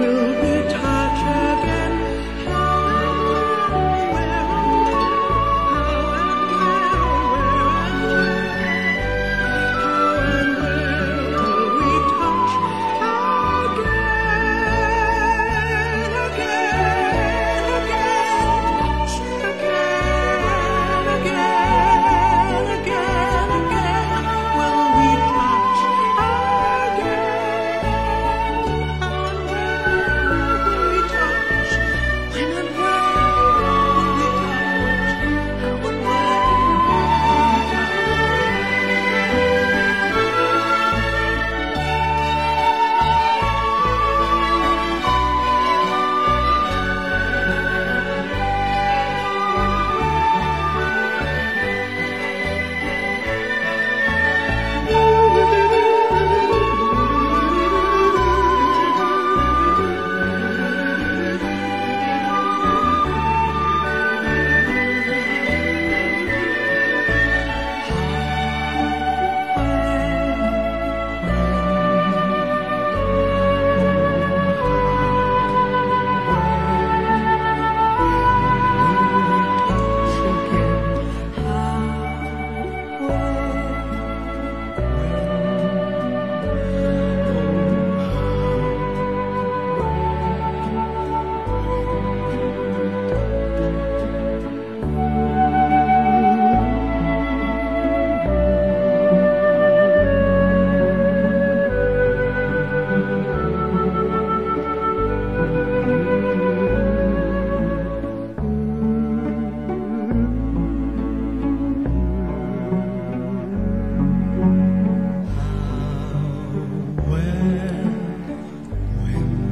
through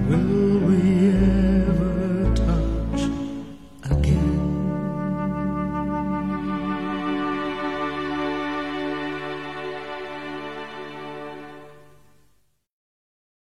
When